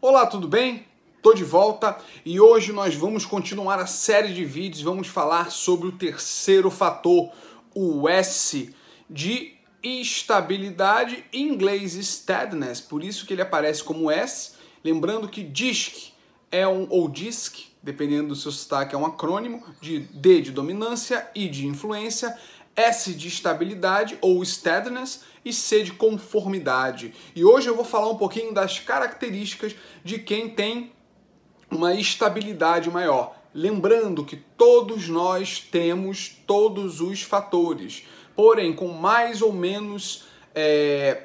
Olá, tudo bem? Tô de volta e hoje nós vamos continuar a série de vídeos, vamos falar sobre o terceiro fator, o S de estabilidade, em inglês steadiness, por isso que ele aparece como S, lembrando que DISC é um ou DISC, dependendo do seu sotaque, é um acrônimo de D de dominância, I de influência, S de estabilidade ou steadiness e C de conformidade. E hoje eu vou falar um pouquinho das características de quem tem uma estabilidade maior. Lembrando que todos nós temos todos os fatores, porém com mais ou menos é,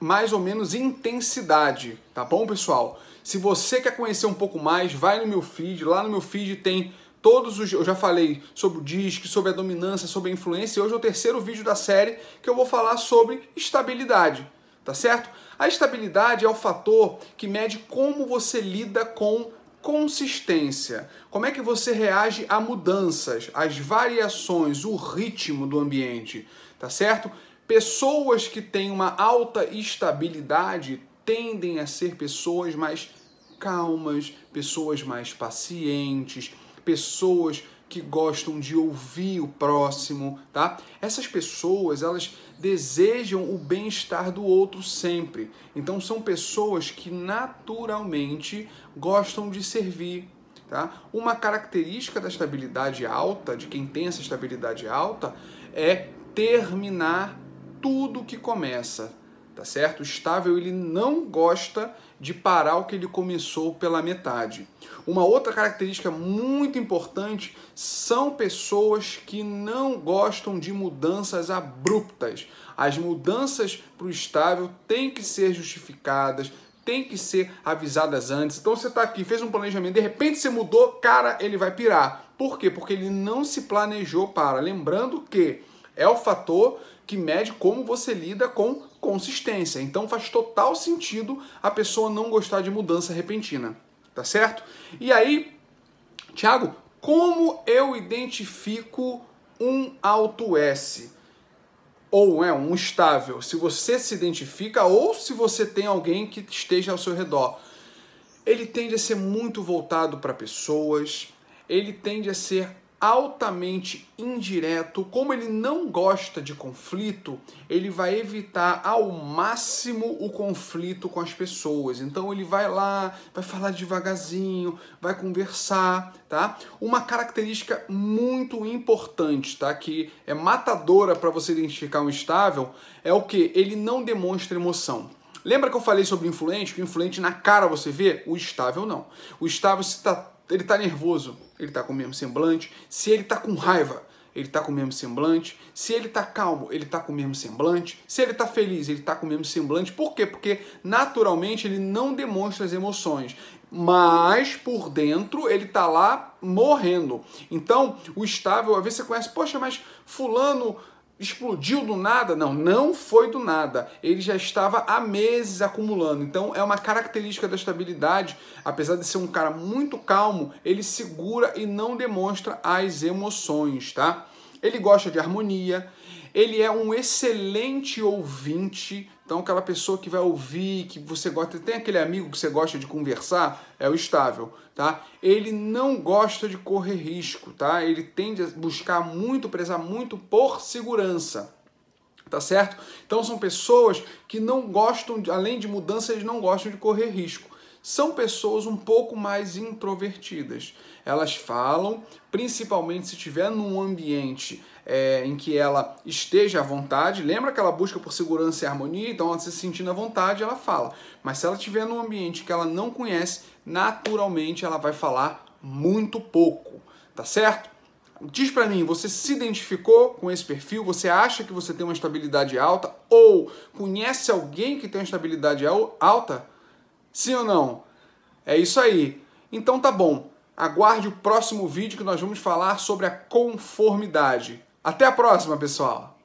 mais ou menos intensidade, tá bom, pessoal? Se você quer conhecer um pouco mais, vai no meu feed, lá no meu feed tem todos os. Eu já falei sobre o disque, sobre a dominância, sobre a influência, e hoje é o terceiro vídeo da série que eu vou falar sobre estabilidade, tá certo? A estabilidade é o fator que mede como você lida com consistência. Como é que você reage a mudanças, às variações, o ritmo do ambiente, tá certo? Pessoas que têm uma alta estabilidade tendem a ser pessoas mais calmas, pessoas mais pacientes, pessoas que gostam de ouvir o próximo, tá? Essas pessoas, elas desejam o bem-estar do outro sempre. Então são pessoas que naturalmente gostam de servir, tá? Uma característica da estabilidade alta, de quem tem essa estabilidade alta, é terminar tudo que começa, tá certo? O estável ele não gosta de parar o que ele começou pela metade. Uma outra característica muito importante são pessoas que não gostam de mudanças abruptas. As mudanças para o estável têm que ser justificadas, têm que ser avisadas antes. Então você está aqui, fez um planejamento, de repente você mudou, cara, ele vai pirar. Por quê? Porque ele não se planejou para. Lembrando que é o fator que mede como você lida com consistência. Então faz total sentido a pessoa não gostar de mudança repentina, tá certo? E aí, Thiago, como eu identifico um alto S? Ou é um estável, se você se identifica ou se você tem alguém que esteja ao seu redor. Ele tende a ser muito voltado para pessoas, ele tende a ser altamente indireto, como ele não gosta de conflito, ele vai evitar ao máximo o conflito com as pessoas. Então ele vai lá, vai falar devagarzinho, vai conversar, tá? Uma característica muito importante, tá? Que é matadora para você identificar um estável é o que ele não demonstra emoção. Lembra que eu falei sobre influente? Que o influente na cara você vê, o estável não. O estável se tá ele está nervoso, ele está com o mesmo semblante. Se ele está com raiva, ele está com o mesmo semblante. Se ele está calmo, ele está com o mesmo semblante. Se ele está feliz, ele está com o mesmo semblante. Por quê? Porque naturalmente ele não demonstra as emoções. Mas por dentro ele está lá morrendo. Então, o estável, às vezes você conhece, poxa, mas fulano explodiu do nada? Não, não foi do nada. Ele já estava há meses acumulando. Então é uma característica da estabilidade, apesar de ser um cara muito calmo, ele segura e não demonstra as emoções, tá? Ele gosta de harmonia, ele é um excelente ouvinte, então, aquela pessoa que vai ouvir, que você gosta, tem aquele amigo que você gosta de conversar, é o estável, tá? Ele não gosta de correr risco, tá? Ele tende a buscar muito, prezar muito por segurança. Tá certo? Então são pessoas que não gostam, além de mudança, eles não gostam de correr risco são pessoas um pouco mais introvertidas. Elas falam, principalmente se estiver num ambiente é, em que ela esteja à vontade. Lembra que ela busca por segurança e harmonia, então ela se sentindo à vontade, ela fala. Mas se ela estiver num ambiente que ela não conhece, naturalmente ela vai falar muito pouco, tá certo? Diz para mim, você se identificou com esse perfil? Você acha que você tem uma estabilidade alta? Ou conhece alguém que tem uma estabilidade alta? Sim ou não? É isso aí. Então tá bom. Aguarde o próximo vídeo que nós vamos falar sobre a conformidade. Até a próxima, pessoal!